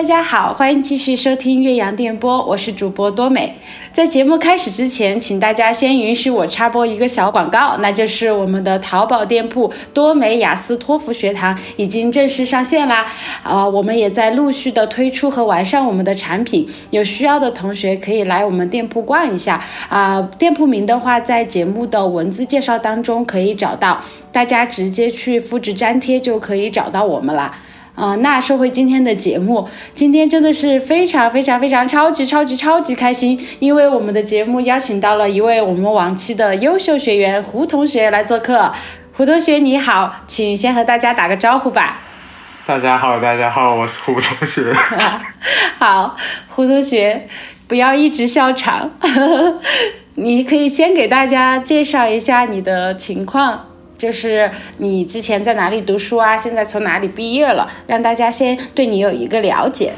大家好，欢迎继续收听岳阳电波，我是主播多美。在节目开始之前，请大家先允许我插播一个小广告，那就是我们的淘宝店铺多美雅思托福学堂已经正式上线啦。呃，我们也在陆续的推出和完善我们的产品，有需要的同学可以来我们店铺逛一下。啊，店铺名的话，在节目的文字介绍当中可以找到，大家直接去复制粘贴就可以找到我们啦。啊，那说回今天的节目，今天真的是非常非常非常超级超级超级开心，因为我们的节目邀请到了一位我们往期的优秀学员胡同学来做客。胡同学你好，请先和大家打个招呼吧。大家好，大家好，我是胡同学。好，胡同学，不要一直笑场，你可以先给大家介绍一下你的情况。就是你之前在哪里读书啊？现在从哪里毕业了？让大家先对你有一个了解。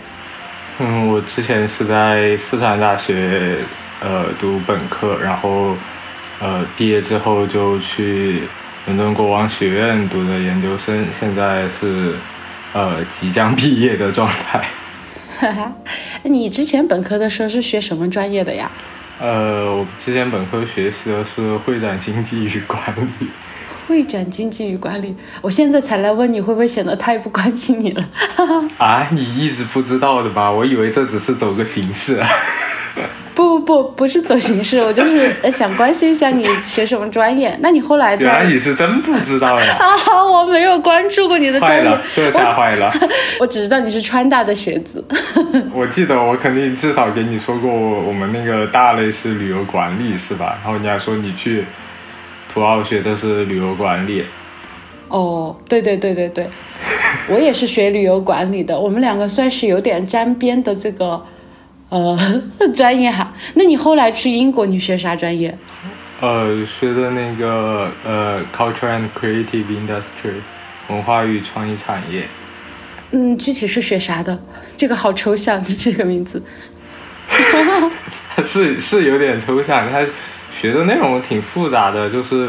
嗯，我之前是在四川大学呃读本科，然后呃毕业之后就去伦敦国王学院读的研究生，现在是呃即将毕业的状态。哈哈，你之前本科的时候是学什么专业的呀？呃，我之前本科学习的是会展经济与管理。会展经济与管理，我现在才来问你会不会显得太不关心你了？啊，你一直不知道的吧？我以为这只是走个形式。不不不，不是走形式，我就是想关心一下你学什么专业。那你后来在……原来你是真不知道呀！啊，我没有关注过你的专业，这吓坏了。我只知道你是川大的学子。我记得我肯定至少给你说过，我们那个大类是旅游管理，是吧？然后你还说你去。土澳学的是旅游管理，哦，对对对对对，我也是学旅游管理的，我们两个算是有点沾边的这个呃 专业哈。那你后来去英国，你学啥专业？呃，学的那个呃，culture and creative industry，文化与创意产业。嗯，具体是学啥的？这个好抽象，这个名字。是是有点抽象，它。学的内容挺复杂的，就是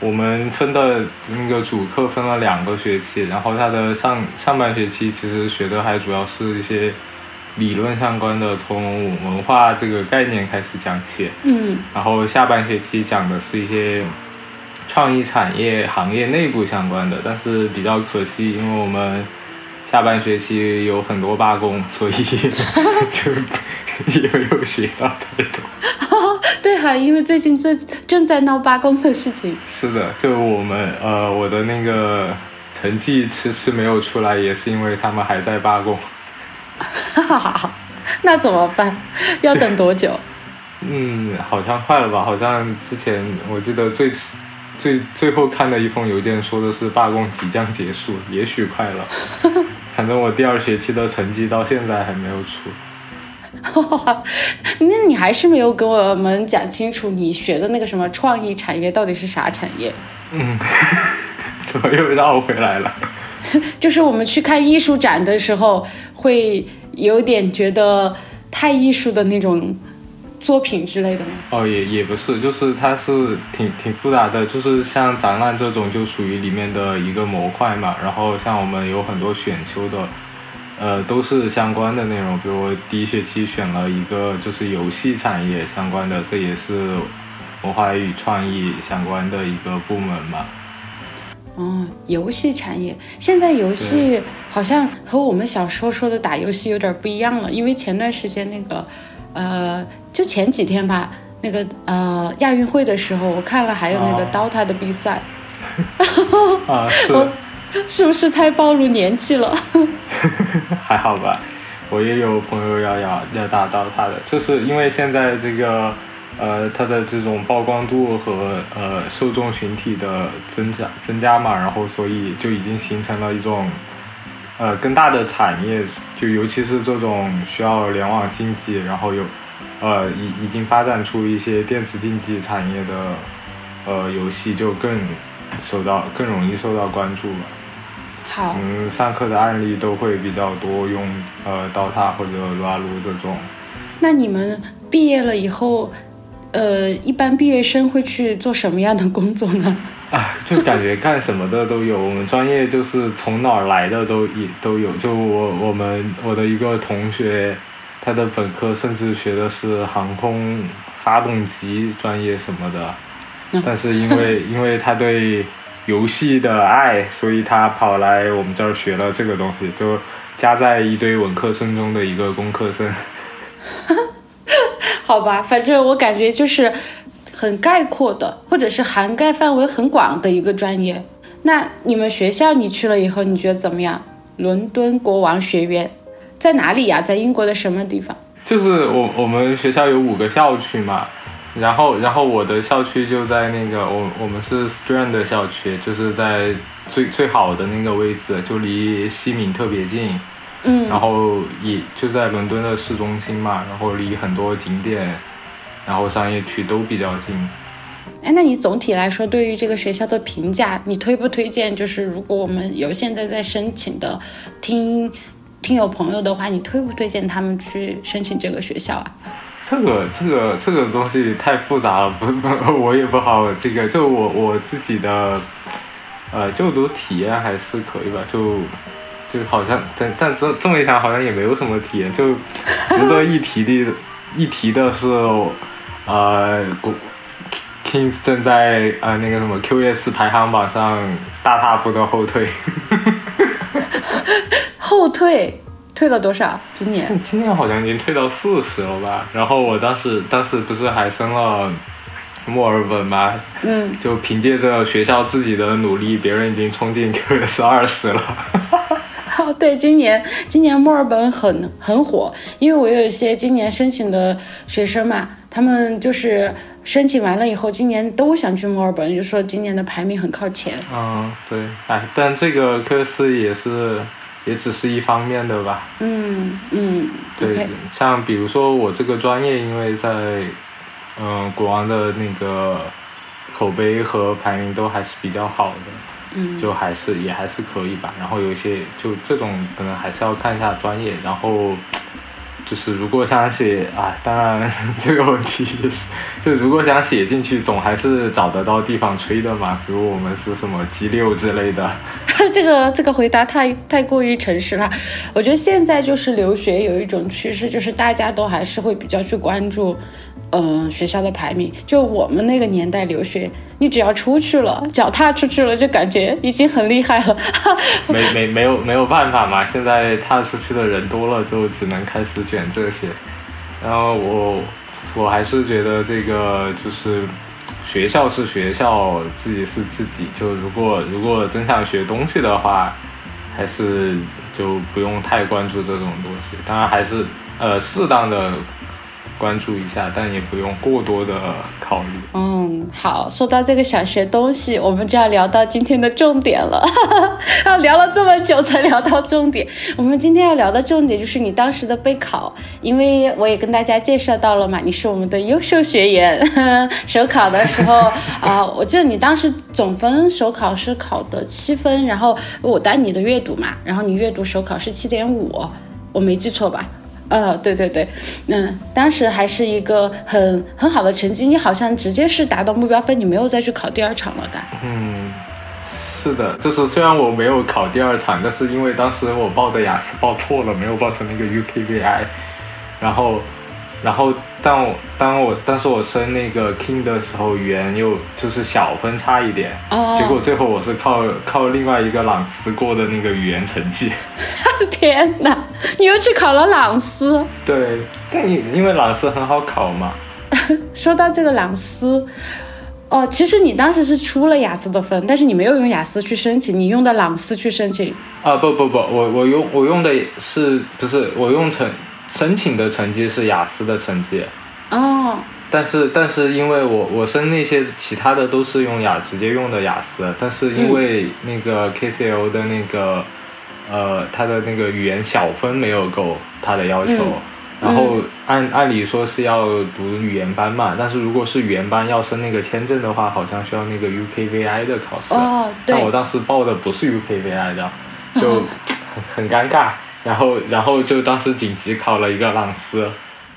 我们分的那个主课分了两个学期，然后它的上上半学期其实学的还主要是一些理论相关的，从文化这个概念开始讲起。嗯。然后下半学期讲的是一些创意产业行业内部相关的，但是比较可惜，因为我们下半学期有很多罢工，所以 就 也没有学到太多。对哈，因为最近正正在闹罢工的事情。是的，就我们呃，我的那个成绩迟迟没有出来，也是因为他们还在罢工。哈哈哈，那怎么办？要等多久？嗯，好像快了吧？好像之前我记得最最最后看的一封邮件说的是罢工即将结束，也许快了。反正我第二学期的成绩到现在还没有出。那你还是没有跟我们讲清楚你学的那个什么创意产业到底是啥产业？嗯，怎么又绕回来了？就是我们去看艺术展的时候，会有点觉得太艺术的那种作品之类的吗？哦，也也不是，就是它是挺挺复杂的，就是像展览这种就属于里面的一个模块嘛。然后像我们有很多选修的。呃，都是相关的内容，比如我第一学期选了一个就是游戏产业相关的，这也是文化与创意相关的一个部门嘛。哦，游戏产业，现在游戏好像和我们小时候说的打游戏有点不一样了，因为前段时间那个，呃，就前几天吧，那个呃亚运会的时候，我看了还有那个 DOTA 的比赛。啊，是。是不是太暴露年纪了？还好吧，我也有朋友要要要打到他的，就是因为现在这个呃，他的这种曝光度和呃受众群体的增加增加嘛，然后所以就已经形成了一种呃更大的产业，就尤其是这种需要联网竞技，然后有呃已已经发展出一些电子竞技产业的呃游戏，就更受到更容易受到关注了。好，嗯，上课的案例都会比较多，用呃刀塔或者撸啊撸这种。那你们毕业了以后，呃，一般毕业生会去做什么样的工作呢？啊，就感觉干什么的都有。我们专业就是从哪儿来的都也都有。就我我们我的一个同学，他的本科甚至学的是航空发动机专业什么的，但是因为因为他对游戏的爱，所以他跑来我们这儿学了这个东西，就加在一堆文科生中的一个工科生。好吧，反正我感觉就是很概括的，或者是涵盖范围很广的一个专业。那你们学校你去了以后，你觉得怎么样？伦敦国王学院在哪里呀？在英国的什么地方？就是我我们学校有五个校区嘛，然后然后我的校区就在那个我我们是 Strand 的校区，就是在最最好的那个位置，就离西敏特别近。嗯，然后也就在伦敦的市中心嘛，然后离很多景点，然后商业区都比较近。哎，那你总体来说对于这个学校的评价，你推不推荐？就是如果我们有现在在申请的听听友朋友的话，你推不推荐他们去申请这个学校啊？这个这个这个东西太复杂了，不不，我也不好这个。就我我自己的呃就读体验还是可以吧，就。就好像，但但这这么一想，好像也没有什么体验。就值得一提的，一提的是，呃，Kings 正在呃那个什么 QS 排行榜上大踏步的后退。后退，退了多少？今年？今年好像已经退到四十了吧？然后我当时，当时不是还升了墨尔本吗？嗯。就凭借着学校自己的努力，别人已经冲进 QS 二十了。哦，对，今年今年墨尔本很很火，因为我有一些今年申请的学生嘛，他们就是申请完了以后，今年都想去墨尔本，就说今年的排名很靠前。嗯，对，哎，但这个科斯也是，也只是一方面的吧。嗯嗯，对，像比如说我这个专业，因为在嗯国王的那个口碑和排名都还是比较好的。嗯就还是也还是可以吧，然后有一些就这种可能还是要看一下专业，然后就是如果想写啊，当然 这个问题是，就如果想写进去，总还是找得到地方吹的嘛，比如我们是什么 G 六之类的。这个这个回答太太过于诚实了，我觉得现在就是留学有一种趋势，就是大家都还是会比较去关注。嗯，学校的排名，就我们那个年代留学，你只要出去了，脚踏出去了，就感觉已经很厉害了。没没没有没有办法嘛，现在踏出去的人多了，就只能开始卷这些。然后我我还是觉得这个就是学校是学校，自己是自己。就如果如果真想学东西的话，还是就不用太关注这种东西。当然还是呃适当的。关注一下，但也不用过多的考虑。嗯，好，说到这个想学东西，我们就要聊到今天的重点了。要 聊了这么久才聊到重点，我们今天要聊的重点就是你当时的备考，因为我也跟大家介绍到了嘛，你是我们的优秀学员。首考的时候啊，我记得你当时总分首考是考的七分，然后我带你的阅读嘛，然后你阅读首考是七点五，我没记错吧？呃，对对对，嗯，当时还是一个很很好的成绩，你好像直接是达到目标分，你没有再去考第二场了，嘎。嗯，是的，就是虽然我没有考第二场，但是因为当时我报的雅思报错了，没有报成那个 UKVI，然后。然后，当我当我但是我升那个 King 的时候，语言又就是小分差一点，结果最后我是靠靠另外一个朗斯过的那个语言成绩。天哪！你又去考了朗斯？对，但你因为朗斯很好考嘛。说到这个朗斯，哦，其实你当时是出了雅思的分，但是你没有用雅思去申请，你用的朗斯去申请。啊不不不，我我用我用的是不是我用成。申请的成绩是雅思的成绩，哦，但是但是因为我我申那些其他的都是用雅直接用的雅思，但是因为那个 KCL 的那个呃他的那个语言小分没有够他的要求，然后按按理说是要读语言班嘛，但是如果是语言班要申那个签证的话，好像需要那个 UKVI 的考试，哦，但我当时报的不是 UKVI 的，就 很很尴尬。然后，然后就当时紧急考了一个朗斯，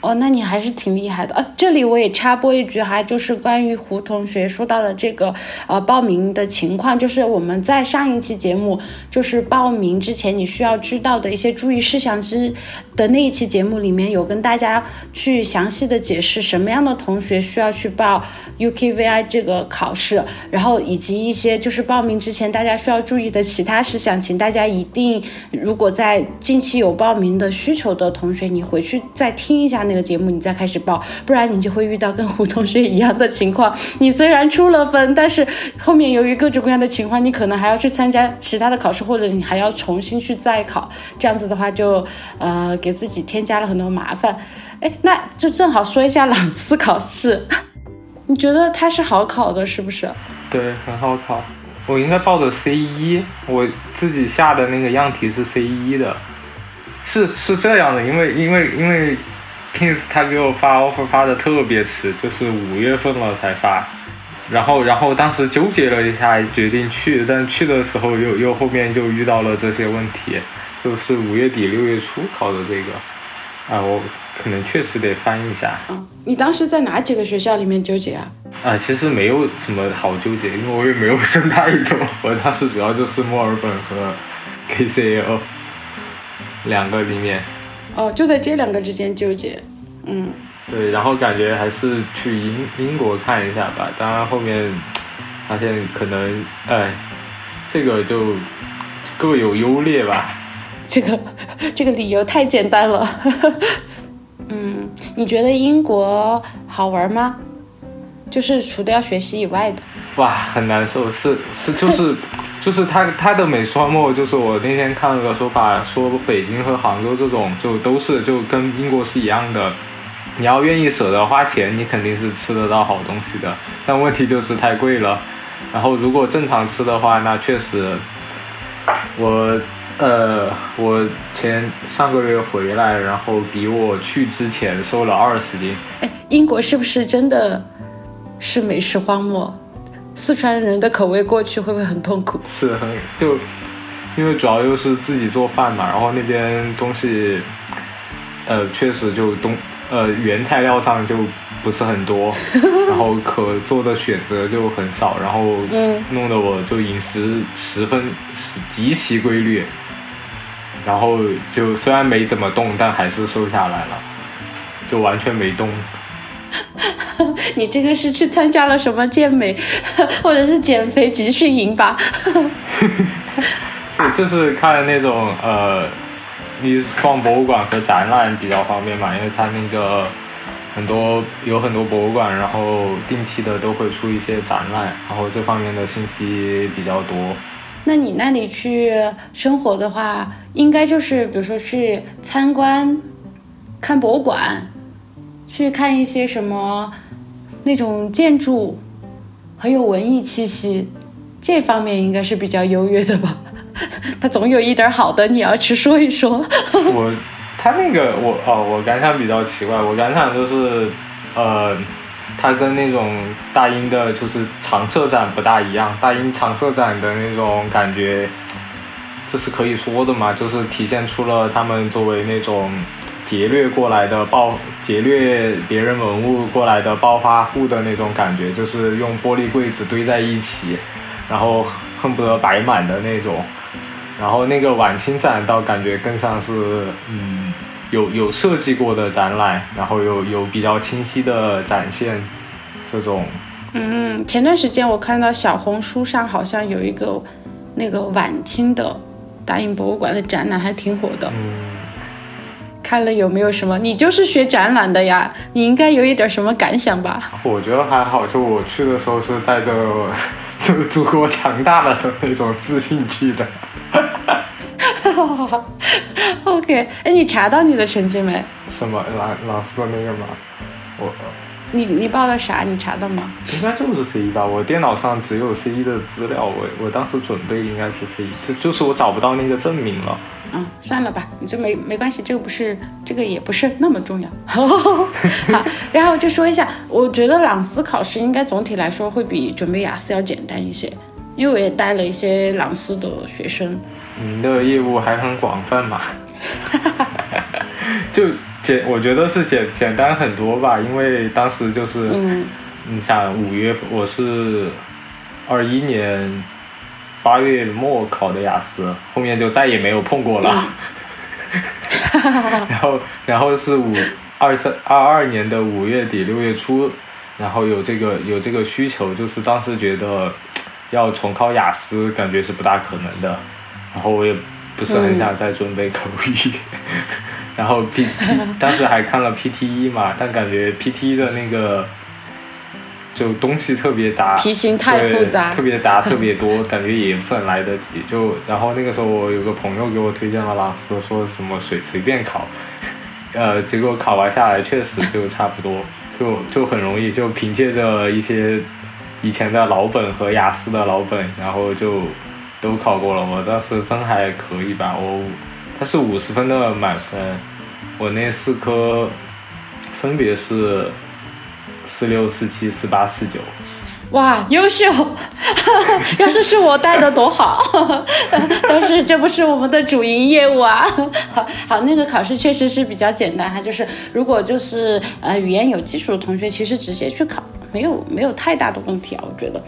哦，那你还是挺厉害的。呃，这里我也插播一句哈，就是关于胡同学说到的这个呃报名的情况，就是我们在上一期节目，就是报名之前你需要知道的一些注意事项之的那一期节目里面有跟大家去详细的解释什么样的同学需要去报 UKVI 这个考试，然后以及一些就是报名之前大家需要注意的其他事项，请大家一定如果在近期有报名的需求的同学，你回去再听一下。那个节目你再开始报，不然你就会遇到跟胡同学一样的情况。你虽然出了分，但是后面由于各种各样的情况，你可能还要去参加其他的考试，或者你还要重新去再考。这样子的话，就呃给自己添加了很多麻烦。哎，那就正好说一下朗思考试，你觉得它是好考的，是不是？对，很好考。我应该报的 C 一，我自己下的那个样题是 C 一的，是是这样的，因为因为因为。Kings 他给我发 offer 发的特别迟，就是五月份了才发，然后然后当时纠结了一下，决定去，但去的时候又又后面就遇到了这些问题，就是五月底六月初考的这个，啊，我可能确实得翻一下。嗯，你当时在哪几个学校里面纠结啊？啊，其实没有什么好纠结，因为我也没有剩太多，我当时主要就是墨尔本和 KCL 两个里面。哦，就在这两个之间纠结，嗯，对，然后感觉还是去英英国看一下吧。当然后面发现可能，哎，这个就各有优劣吧。这个这个理由太简单了。嗯，你觉得英国好玩吗？就是除掉学习以外的。哇，很难受，是是就是。就是他他的美双墨，就是我那天看了个说法，说北京和杭州这种就都是就跟英国是一样的，你要愿意舍得花钱，你肯定是吃得到好东西的。但问题就是太贵了。然后如果正常吃的话，那确实，我呃我前上个月回来，然后比我去之前瘦了二十斤。哎，英国是不是真的是美食荒漠？四川人的口味过去会不会很痛苦？是很就，因为主要又是自己做饭嘛，然后那边东西，呃，确实就东呃原材料上就不是很多，然后可做的选择就很少，然后弄得我就饮食十分极其规律，然后就虽然没怎么动，但还是瘦下来了，就完全没动。你这个是去参加了什么健美，或者是减肥集训营吧？是，就是看那种呃，你逛博物馆和展览比较方便嘛，因为它那个很多有很多博物馆，然后定期的都会出一些展览，然后这方面的信息比较多。那你那里去生活的话，应该就是比如说去参观、看博物馆。去看一些什么那种建筑，很有文艺气息，这方面应该是比较优越的吧？他总有一点好的，你要去说一说。我他那个我哦，我感想比较奇怪，我感想就是呃，他跟那种大英的，就是常设展不大一样。大英常设展的那种感觉，这是可以说的嘛？就是体现出了他们作为那种。劫掠过来的暴，劫掠别人文物过来的暴发户的那种感觉，就是用玻璃柜子堆在一起，然后恨不得摆满的那种。然后那个晚清展倒感觉更像是，嗯，有有设计过的展览，然后有有比较清晰的展现这种。嗯，前段时间我看到小红书上好像有一个那个晚清的大英博物馆的展览，还挺火的。嗯。看了有没有什么？你就是学展览的呀，你应该有一点什么感想吧？我觉得还好，就我去的时候是带着 祖国强大了的那种自信去的。OK，哎，你查到你的成绩没？什么老老师的那个吗？我。你你报的啥？你查到吗？应该就是 C 一吧，我电脑上只有 C 一的资料，我我当时准备应该是 C 一，就就是我找不到那个证明了。嗯，算了吧，你这没没关系，这个不是这个也不是那么重要。好，然后就说一下，我觉得朗思考试应该总体来说会比准备雅思要简单一些，因为我也带了一些朗思的学生。您的业务还很广泛嘛？就。简，我觉得是简简单很多吧，因为当时就是，嗯你想五月份我是二一年八月末考的雅思，后面就再也没有碰过了。然后然后是五二三二二年的五月底六月初，然后有这个有这个需求，就是当时觉得要重考雅思，感觉是不大可能的，然后我也不是很想再准备口语，然后 P T 当时还看了 PTE 嘛，但感觉 PTE 的那个就东西特别杂，题型太复杂特别杂，特别多，感觉也不是很来得及。就然后那个时候我有个朋友给我推荐了拉斯，说什么随随便考，呃，结果考完下来确实就差不多，就就很容易，就凭借着一些以前的老本和雅思的老本，然后就都考过了。我当时分还可以吧，我它是五十分的满分，我那四科分别是四六、四七、四八、四九。哇，优秀！要是是我带的多好，但是这不是我们的主营业务啊。好，好，那个考试确实是比较简单哈，就是如果就是呃语言有基础的同学，其实直接去考，没有没有太大的问题啊，我觉得。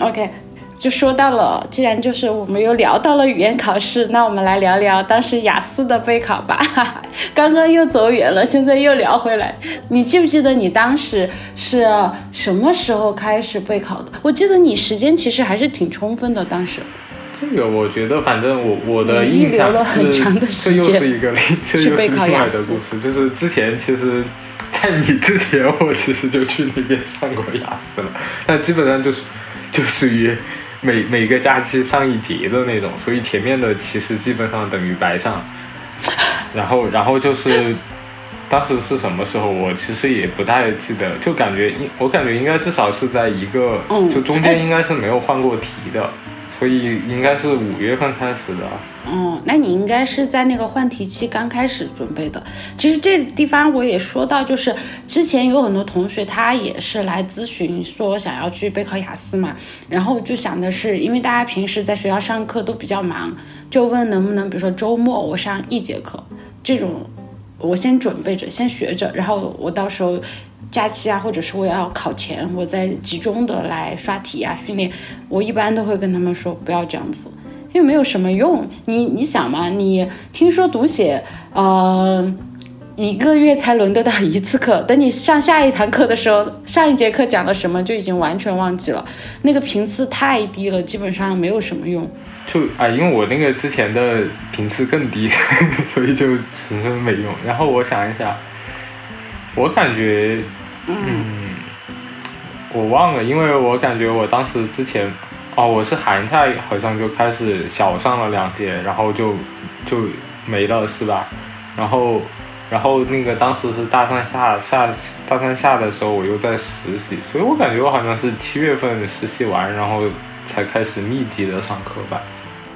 OK。就说到了，既然就是我们又聊到了语言考试，那我们来聊聊当时雅思的备考吧。刚刚又走远了，现在又聊回来。你记不记得你当时是什么时候开始备考的？我记得你时间其实还是挺充分的，当时。这个我觉得，反正我我的预留印象了很是长的时间这又是一个 去又是备考雅另外的思故事。就是之前其实，在你之前，我其实就去那边上过雅思了，但基本上就是就属于每每个假期上一节的那种，所以前面的其实基本上等于白上。然后然后就是。当时是什么时候？我其实也不太记得，就感觉应我感觉应该至少是在一个，嗯就中间应该是没有换过题的，所以应该是五月份开始的。嗯，那你应该是在那个换题期刚开始准备的。其实这地方我也说到，就是之前有很多同学他也是来咨询说想要去备考雅思嘛，然后就想的是，因为大家平时在学校上课都比较忙，就问能不能比如说周末我上一节课这种。我先准备着，先学着，然后我到时候假期啊，或者是我要考前，我再集中的来刷题啊训练。我一般都会跟他们说不要这样子，因为没有什么用。你你想嘛，你听说读写，呃，一个月才轮得到一次课，等你上下一堂课的时候，上一节课讲了什么就已经完全忘记了，那个频次太低了，基本上没有什么用。就啊，因为我那个之前的频次更低，所以就纯粹没用。然后我想一想，我感觉，嗯，我忘了，因为我感觉我当时之前，哦，我是寒假好像就开始小上了两节，然后就就没了，是吧？然后，然后那个当时是大三下下大三下的时候，我又在实习，所以我感觉我好像是七月份实习完，然后才开始密集的上课吧。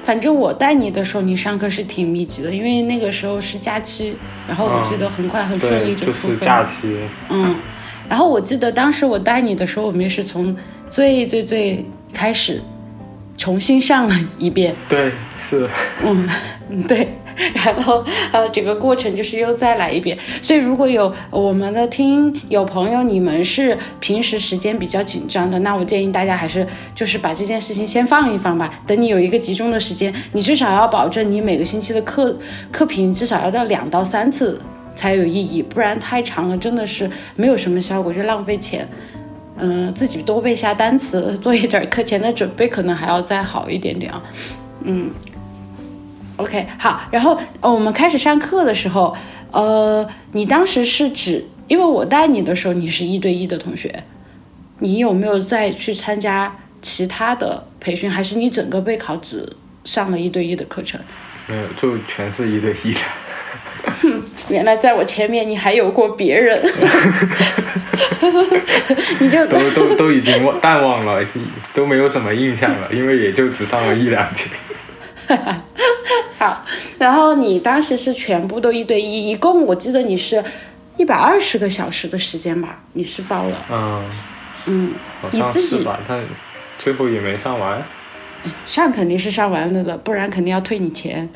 反正我带你的时候，你上课是挺密集的，因为那个时候是假期，然后我记得很快很顺利，就出分了。假期。嗯，然后我记得当时我带你的时候，我们也是从最最最开始重新上了一遍。对，是，嗯，对，然后呃，整个过程就是又再来一遍。所以如果有我们的听友朋友，你们是平时时间比较紧张的，那我建议大家还是就是把这件事情先放一放吧。等你有一个集中的时间，你至少要保证你每个星期的课课频至少要到两到三次才有意义，不然太长了真的是没有什么效果，就浪费钱。嗯、自己多背下单词，做一点课前的准备，可能还要再好一点点啊。嗯。OK，好，然后呃，我们开始上课的时候，呃，你当时是指，因为我带你的时候你是一对一的同学，你有没有再去参加其他的培训，还是你整个备考只上了一对一的课程？没有，就全是一对一的。原来在我前面你还有过别人，你就都都都已经忘淡忘了，都没有什么印象了，因为也就只上了一两节。好，然后你当时是全部都一对一，一共我记得你是一百二十个小时的时间吧？你是报了，嗯，嗯，你自己是吧？但最后也没上完。上肯定是上完了的，不然肯定要退你钱。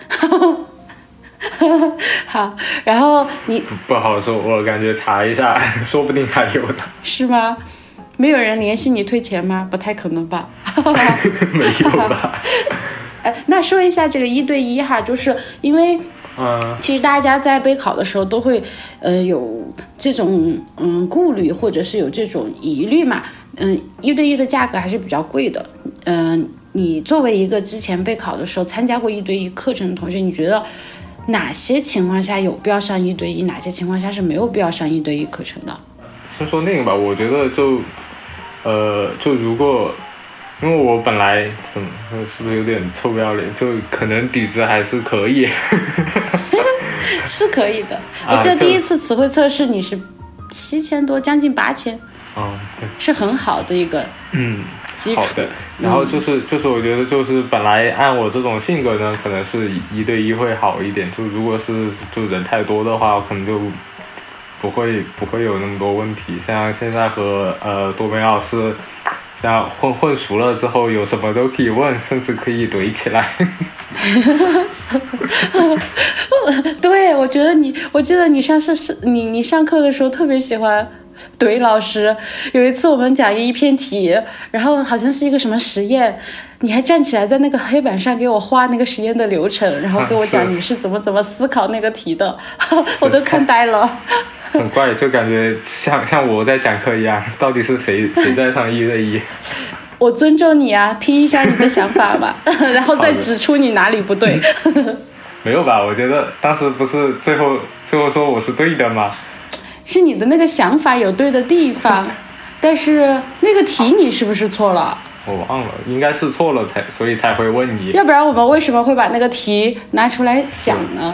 好，然后你不不好说，我感觉查一下，说不定还有的。是吗？没有人联系你退钱吗？不太可能吧？没有吧？哎，那说一下这个一对一哈，就是因为嗯其实大家在备考的时候都会，呃，有这种嗯顾虑，或者是有这种疑虑嘛。嗯，一对一的价格还是比较贵的。嗯，你作为一个之前备考的时候参加过一对一课程的同学，你觉得哪些情况下有必要上一对一，哪些情况下是没有必要上一对一课程的？先说那个吧，我觉得就，呃，就如果，因为我本来怎么是不是有点臭不要脸，就可能底子还是可以。是可以的。啊 我记得第一次词汇测试你是七千多，将近八千，嗯，对是很好的一个嗯，基础。好的。然后就是就是我觉得就是本来按我这种性格呢，可能是一对一会好一点。就如果是就人太多的话，我可能就不会不会有那么多问题。像现在和呃多梅老师。像混混熟了之后，有什么都可以问，甚至可以怼起来。对，我觉得你，我记得你上次是你你上课的时候特别喜欢怼老师。有一次我们讲一篇题，然后好像是一个什么实验，你还站起来在那个黑板上给我画那个实验的流程，然后跟我讲你是怎么怎么思考那个题的，我都看呆了。很怪，就感觉像像我在讲课一样，到底是谁 谁在上一对一？我尊重你啊，听一下你的想法吧，然后再指出你哪里不对。没有吧？我觉得当时不是最后最后说我是对的吗？是你的那个想法有对的地方，但是那个题你是不是错了？我忘了，应该是错了才，所以才会问你。要不然我们为什么会把那个题拿出来讲呢？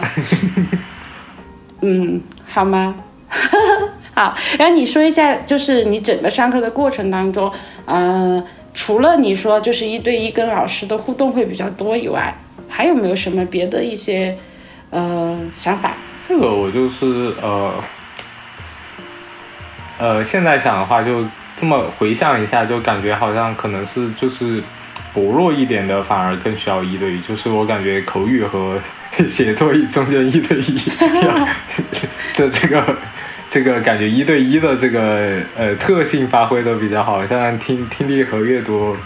嗯，好吗？好，然后你说一下，就是你整个上课的过程当中，呃，除了你说就是一对一跟老师的互动会比较多以外，还有没有什么别的一些呃想法？这个我就是呃呃，现在想的话，就这么回想一下，就感觉好像可能是就是薄弱一点的，反而更需要一对一。就是我感觉口语和写作中间一对一 的这个这个感觉一对一的这个呃特性发挥的比较好，像听听力和阅读。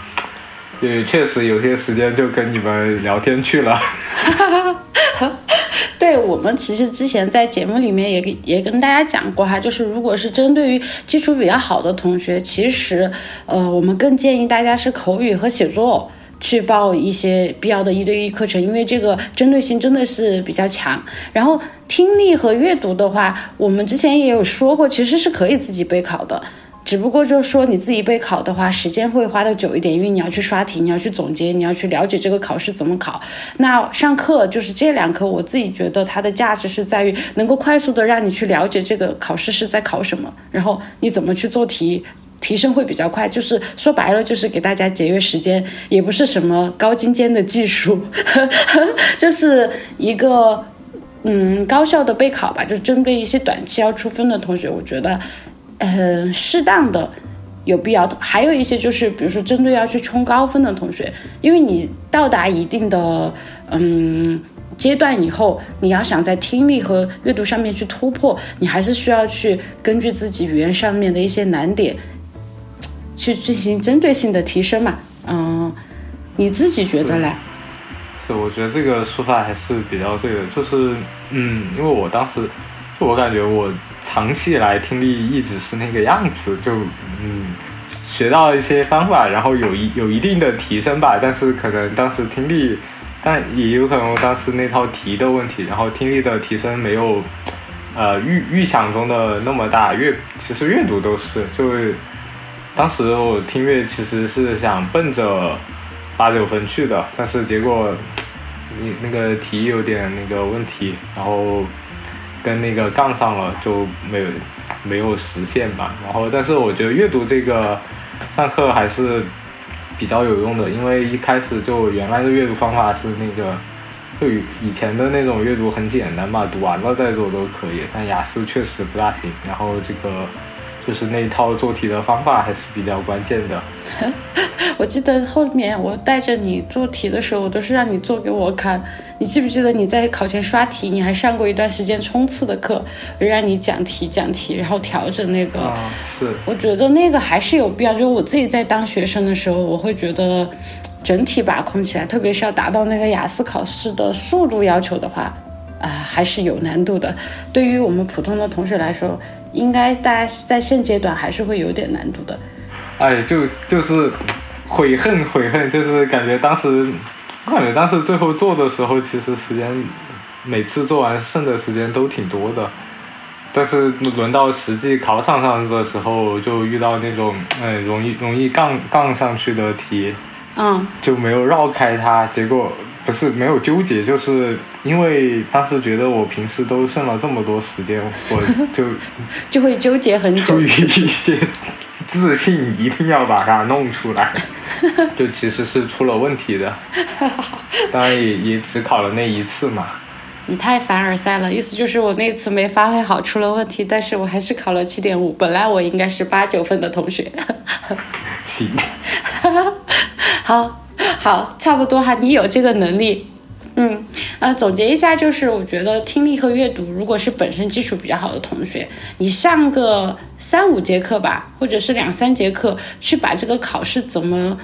也确实有些时间就跟你们聊天去了。对我们其实之前在节目里面也也跟大家讲过哈，就是如果是针对于基础比较好的同学，其实呃我们更建议大家是口语和写作。去报一些必要的一对一课程，因为这个针对性真的是比较强。然后听力和阅读的话，我们之前也有说过，其实是可以自己备考的。只不过就是说你自己备考的话，时间会花的久一点，因为你要去刷题，你要去总结，你要去了解这个考试怎么考。那上课就是这两科，我自己觉得它的价值是在于能够快速的让你去了解这个考试是在考什么，然后你怎么去做题。提升会比较快，就是说白了，就是给大家节约时间，也不是什么高精尖的技术，就是一个嗯高效的备考吧。就针对一些短期要出分的同学，我觉得、呃、适当的有必要的。还有一些就是，比如说针对要去冲高分的同学，因为你到达一定的嗯。阶段以后，你要想在听力和阅读上面去突破，你还是需要去根据自己语言上面的一些难点，去进行针对性的提升嘛。嗯，你自己觉得嘞？是，我觉得这个说法还是比较对的，就是嗯，因为我当时，我感觉我长期以来听力一直是那个样子，就嗯。学到一些方法，然后有一有一定的提升吧，但是可能当时听力。但也有可能当时那套题的问题，然后听力的提升没有，呃预预想中的那么大。阅其实阅读都是，就是当时我听阅其实是想奔着八九分去的，但是结果你那个题有点那个问题，然后跟那个杠上了，就没有没有实现吧。然后但是我觉得阅读这个上课还是。比较有用的，因为一开始就原来的阅读方法是那个，就以前的那种阅读很简单嘛，读完了再做都可以。但雅思确实不大行，然后这个就是那一套做题的方法还是比较关键的。我记得后面我带着你做题的时候，我都是让你做给我看。你记不记得你在考前刷题，你还上过一段时间冲刺的课，让你讲题讲题，然后调整那个。啊，是。我觉得那个还是有必要，就是我自己在当学生的时候，我会觉得整体把控起来，特别是要达到那个雅思考试的速度要求的话，啊，还是有难度的。对于我们普通的同学来说，应该大家在现阶段还是会有点难度的。哎，就就是悔恨悔恨，就是感觉当时，我感觉当时最后做的时候，其实时间每次做完剩的时间都挺多的，但是轮到实际考场上的时候，就遇到那种哎容易容易杠杠上去的题，嗯，就没有绕开它，结果不是没有纠结，就是因为当时觉得我平时都剩了这么多时间，我 就就会纠结很久出于一些。自信一定要把它弄出来，就其实是出了问题的，当然也也只考了那一次嘛。你太凡尔赛了，意思就是我那次没发挥好，出了问题，但是我还是考了七点五，本来我应该是八九分的同学。行，好，好，差不多哈，你有这个能力。嗯，呃，总结一下，就是我觉得听力和阅读，如果是本身基础比较好的同学，你上个三五节课吧，或者是两三节课，去把这个考试怎么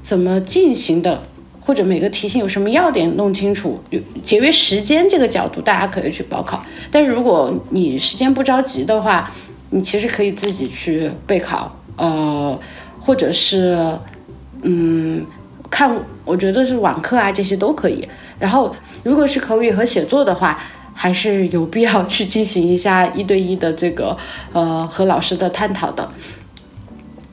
怎么进行的，或者每个题型有什么要点弄清楚，节约时间这个角度，大家可以去报考。但是如果你时间不着急的话，你其实可以自己去备考，呃，或者是嗯看，我觉得是网课啊，这些都可以。然后，如果是口语和写作的话，还是有必要去进行一下一对一的这个呃和老师的探讨的。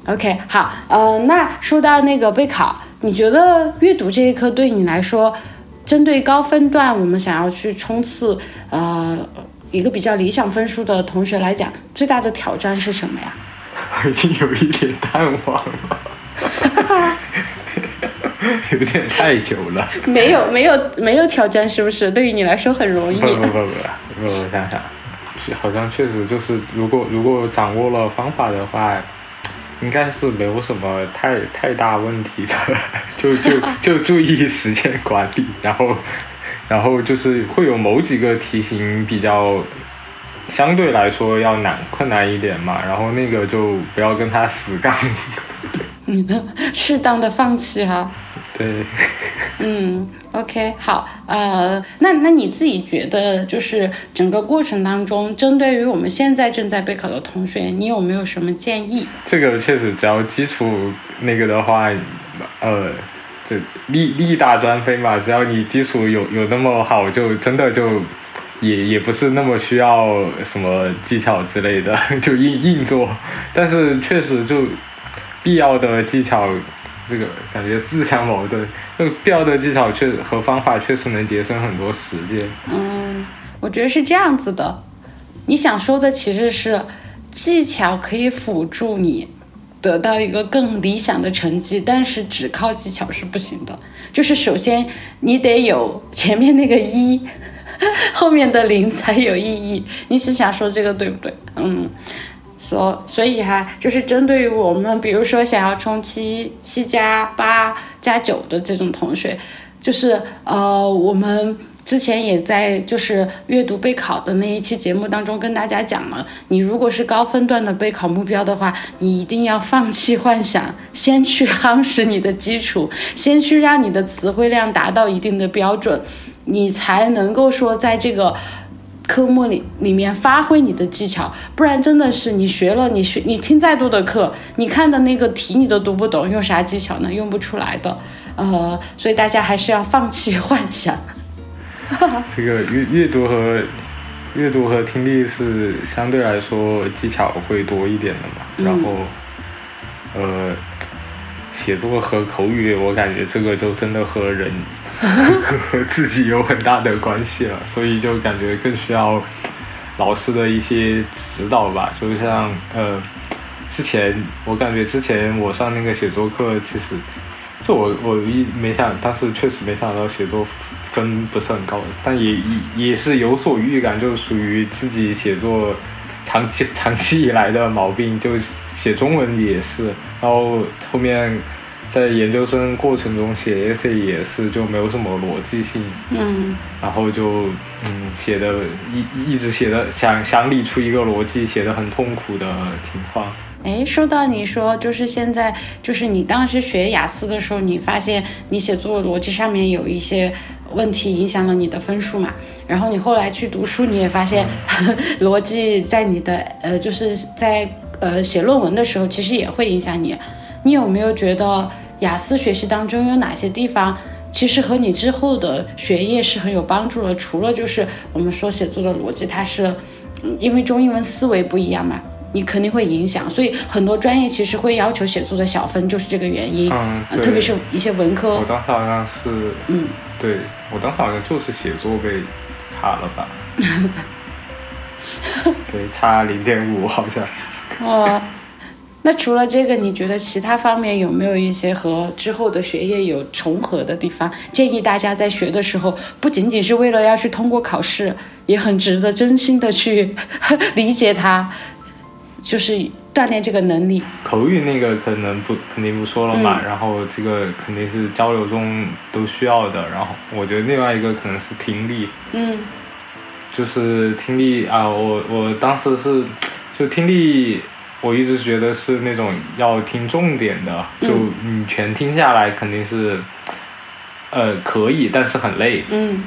OK，好，呃，那说到那个备考，你觉得阅读这一科对你来说，针对高分段我们想要去冲刺呃一个比较理想分数的同学来讲，最大的挑战是什么呀？我已经有一点淡忘了。有点太久了，没有没有没有挑战，是不是？对于你来说很容易。不不不不，我想想，好像确实就是，如果如果掌握了方法的话，应该是没有什么太太大问题的。就就 就注意时间管理，然后然后就是会有某几个题型比较相对来说要难困难一点嘛，然后那个就不要跟他死杠。嗯，适当的放弃哈。对，嗯，OK，好，呃，那那你自己觉得，就是整个过程当中，针对于我们现在正在备考的同学，你有没有什么建议？这个确实，只要基础那个的话，呃，就力力大专飞嘛，只要你基础有有那么好，就真的就也也不是那么需要什么技巧之类的，就硬硬做。但是确实就必要的技巧。这个感觉自相矛盾，就必要的技巧确实和方法确实能节省很多时间。嗯，我觉得是这样子的。你想说的其实是技巧可以辅助你得到一个更理想的成绩，但是只靠技巧是不行的。就是首先你得有前面那个一，后面的零才有意义。你是想说这个对不对？嗯。所所以哈，就是针对于我们，比如说想要冲七七加八加九的这种同学，就是呃，我们之前也在就是阅读备考的那一期节目当中跟大家讲了，你如果是高分段的备考目标的话，你一定要放弃幻想，先去夯实你的基础，先去让你的词汇量达到一定的标准，你才能够说在这个。科目里里面发挥你的技巧，不然真的是你学了，你学你听再多的课，你看的那个题你都读不懂，用啥技巧呢？用不出来的。呃，所以大家还是要放弃幻想。这个阅阅读和阅读和听力是相对来说技巧会多一点的嘛，然后呃。写作和口语，我感觉这个就真的和人和 自己有很大的关系了，所以就感觉更需要老师的一些指导吧。就像呃，之前我感觉之前我上那个写作课，其实就我我一没想，当时确实没想到写作分不是很高，但也也也是有所预感，就属于自己写作。长期长期以来的毛病，就写中文也是，然后后面在研究生过程中写 essay 也是，就没有什么逻辑性，嗯然后就嗯写的一一直写的想想理出一个逻辑，写的很痛苦的情况。哎，说到你说，就是现在，就是你当时学雅思的时候，你发现你写作逻辑上面有一些问题，影响了你的分数嘛？然后你后来去读书，你也发现、逻辑在你的呃，就是在呃写论文的时候，其实也会影响你。你有没有觉得雅思学习当中有哪些地方，其实和你之后的学业是很有帮助的？除了就是我们说写作的逻辑，它是嗯因为中英文思维不一样嘛。你肯定会影响，所以很多专业其实会要求写作的小分，就是这个原因。嗯，呃特别是一些文科我，当时好像是，嗯，对我当时好像就是写作被卡了吧？对，差零点五好像。哦，那除了这个，你觉得其他方面有没有一些和之后的学业有重合的地方？建议大家在学的时候，不仅仅是为了要去通过考试，也很值得真心的去 理解它，就是锻炼这个能力。口语那个可能不肯定不说了嘛，然后这个肯定是交流中都需要的。然后我觉得另外一个可能是听力，嗯就是听力啊，我我当时是就听力，我一直觉得是那种要听重点的，就你全听下来肯定是，呃可以，但是很累。嗯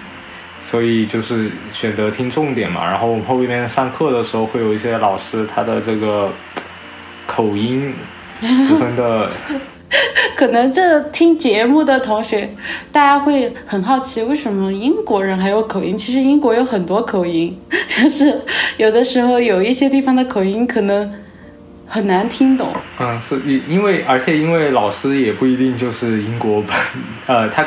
所以就是选择听重点嘛。然后我们后面上课的时候，会有一些老师他的这个口音十分的，可能这听节目的同学，大家会很好奇，为什么英国人还有口音？其实英国有很多口音，就是有的时候有一些地方的口音可能很难听懂。嗯，是因因为而且因为老师也不一定就是英国本，呃，他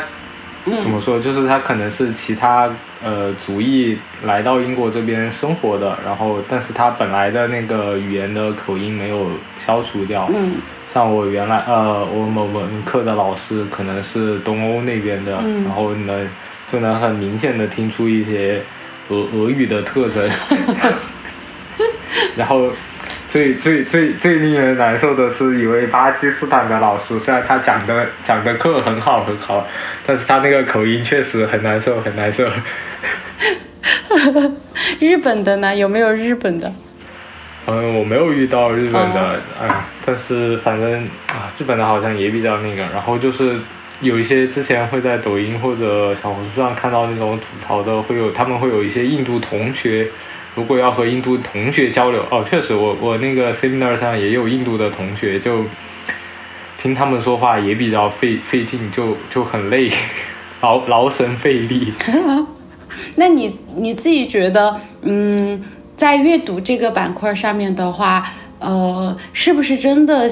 怎么说，就是他可能是其他呃族裔来到英国这边生活的，然后但是他本来的那个语言的口音没有消除掉。嗯像我原来呃，我某文课的老师可能是东欧那边的，嗯然后能就能很明显的听出一些俄俄语的特征，然后最最最最令人难受的是一位巴基斯坦的老师，虽然他讲的讲的课很好很好，但是他那个口音确实很难受很难受。日本的呢？有没有日本的？嗯，我没有遇到日本的，啊，但是反正啊，日本的好像也比较那个。然后就是有一些之前会在抖音或者小红书上看到那种吐槽的，会有他们会有一些印度同学，如果要和印度同学交流，哦，确实我我那个 seminar 上也有印度的同学，就听他们说话也比较费费劲，就就很累，劳劳神费力。那你你自己觉得，嗯，在阅读这个板块上面的话，呃，是不是真的？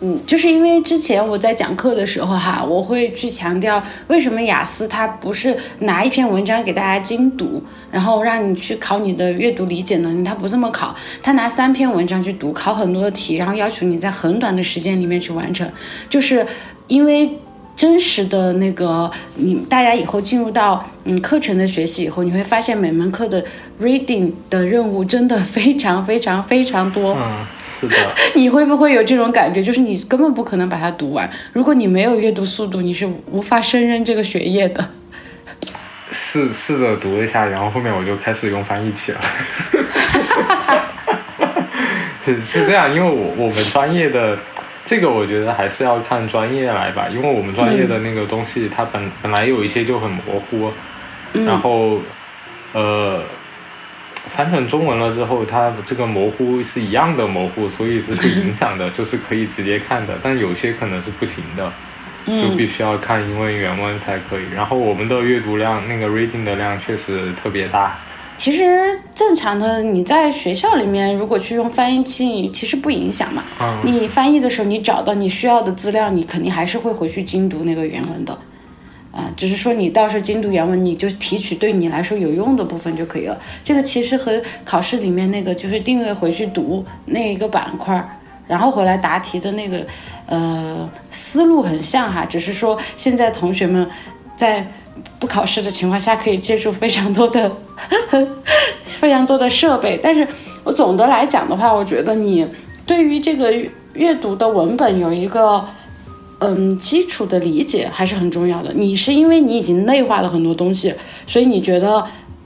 嗯，就是因为之前我在讲课的时候哈，我会去强调为什么雅思它不是拿一篇文章给大家精读，然后让你去考你的阅读理解能力，它不这么考，它拿三篇文章去读，考很多的题，然后要求你在很短的时间里面去完成，就是因为。真实的那个，你大家以后进入到嗯课程的学习以后，你会发现每门课的 reading 的任务真的非常非常非常多。是的。你会不会有这种感觉？就是你根本不可能把它读完，如果你没有阅读速度，你是无法胜任这个学业的。试试着读了一下，然后后面我就开始用翻译器了。是是这样，因为我我们专业的这个，我觉得还是要看专业来吧，因为我们专业的那个东西，它本本来有一些就很模糊，然后呃翻成中文了之后，它这个模糊是一样的模糊，所以是不影响的，就是可以直接看的，但有些可能是不行的。就必须要看英文原文才可以。然后我们的阅读量，那个 reading 的量确实特别大。其实正常的，你在学校里面如果去用翻译器，其实不影响嘛。嗯你翻译的时候，你找到你需要的资料，你肯定还是会回去精读那个原文的。啊，只是说你到时候精读原文，你就提取对你来说有用的部分就可以了。这个其实和考试里面那个就是定位回去读那一个板块，然后回来答题的那个呃思路很像哈，只是说现在同学们在不考试的情况下可以借助非常多的 非常多的设备，但是我总的来讲的话，我觉得你对于这个阅读的文本有一个嗯基础的理解还是很重要的。你是因为你已经内化了很多东西，所以你觉得。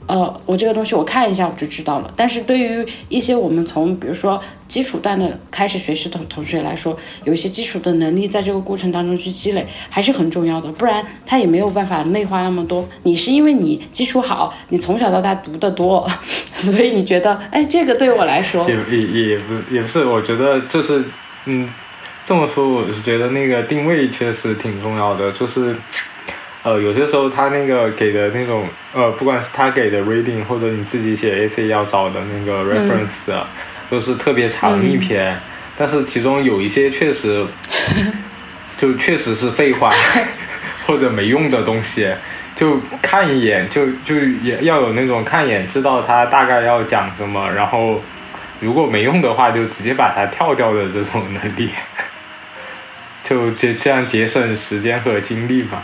呃，我这个东西我看一下我就知道了。但是对于一些我们从比如说基础段的开始学习的同学来说，有一些基础的能力在这个过程当中去积累还是很重要的，不然他也没有办法内化那么多。你是因为你基础好，你从小到大读的多，所以你觉得，哎，这个对我来说也也也不也不是，我觉得就是，嗯，这么说我是觉得那个定位确实挺重要的，就是。呃，有些时候他那个给的那种，呃，不管是他给的 reading 或者你自己写 AC 要找的那个 reference，都是特别长一篇，但是其中有一些确实，就确实是废话 或者没用的东西，就看一眼就就也要有那种看一眼知道他大概要讲什么，然后如果没用的话就直接把它跳掉的这种能力，就这这样节省时间和精力嘛。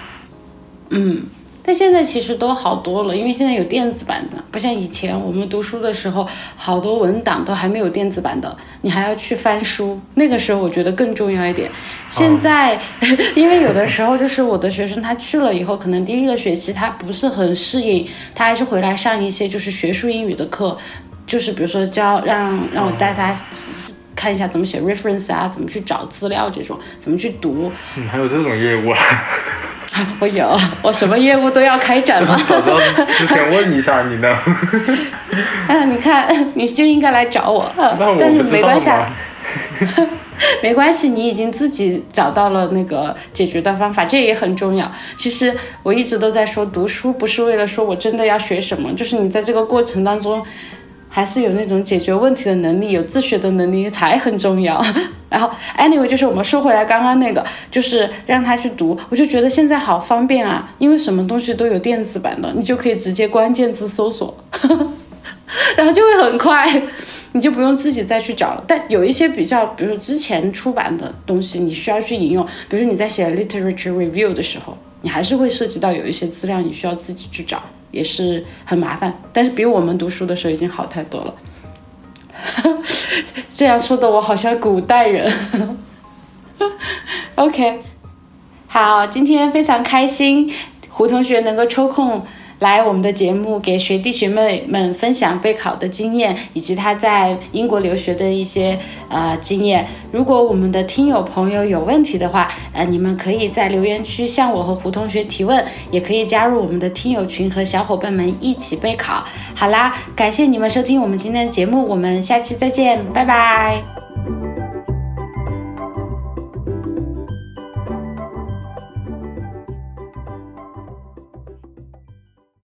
嗯，但现在其实都好多了，因为现在有电子版的，不像以前我们读书的时候，好多文档都还没有电子版的，你还要去翻书。那个时候我觉得更重要一点。现在，因为有的时候就是我的学生他去了以后，可能第一个学期他不是很适应，他还是回来上一些就是学术英语的课，就是比如说教让让我带他看一下怎么写 reference 啊，怎么去找资料这种，怎么去读。嗯，还有这种业务啊。我有，我什么业务都要开展吗？之前问一下你呢。嗯，你看，你就应该来找我。但是没关系，没关系，你已经自己找到了那个解决的方法，这也很重要。其实我一直都在说，读书不是为了说我真的要学什么，就是你在这个过程当中。还是有那种解决问题的能力，有自学的能力才很重要。然后，anyway，就是我们说回来刚刚那个，就是让他去读，我就觉得现在好方便啊，因为什么东西都有电子版的，你就可以直接关键字搜索，然后就会很快，你就不用自己再去找了。但有一些比较，比如说之前出版的东西，你需要去引用，比如说你在写 literature review 的时候，你还是会涉及到有一些资料，你需要自己去找。也是很麻烦，但是比我们读书的时候已经好太多了。这样说的我好像古代人。OK，好，今天非常开心，胡同学能够抽空。来我们的节目，给学弟学妹们分享备考的经验，以及他在英国留学的一些呃经验。如果我们的听友朋友有问题的话，呃，你们可以在留言区向我和胡同学提问，也可以加入我们的听友群和小伙伴们一起备考。好啦，感谢你们收听我们今天的节目，我们下期再见，拜拜。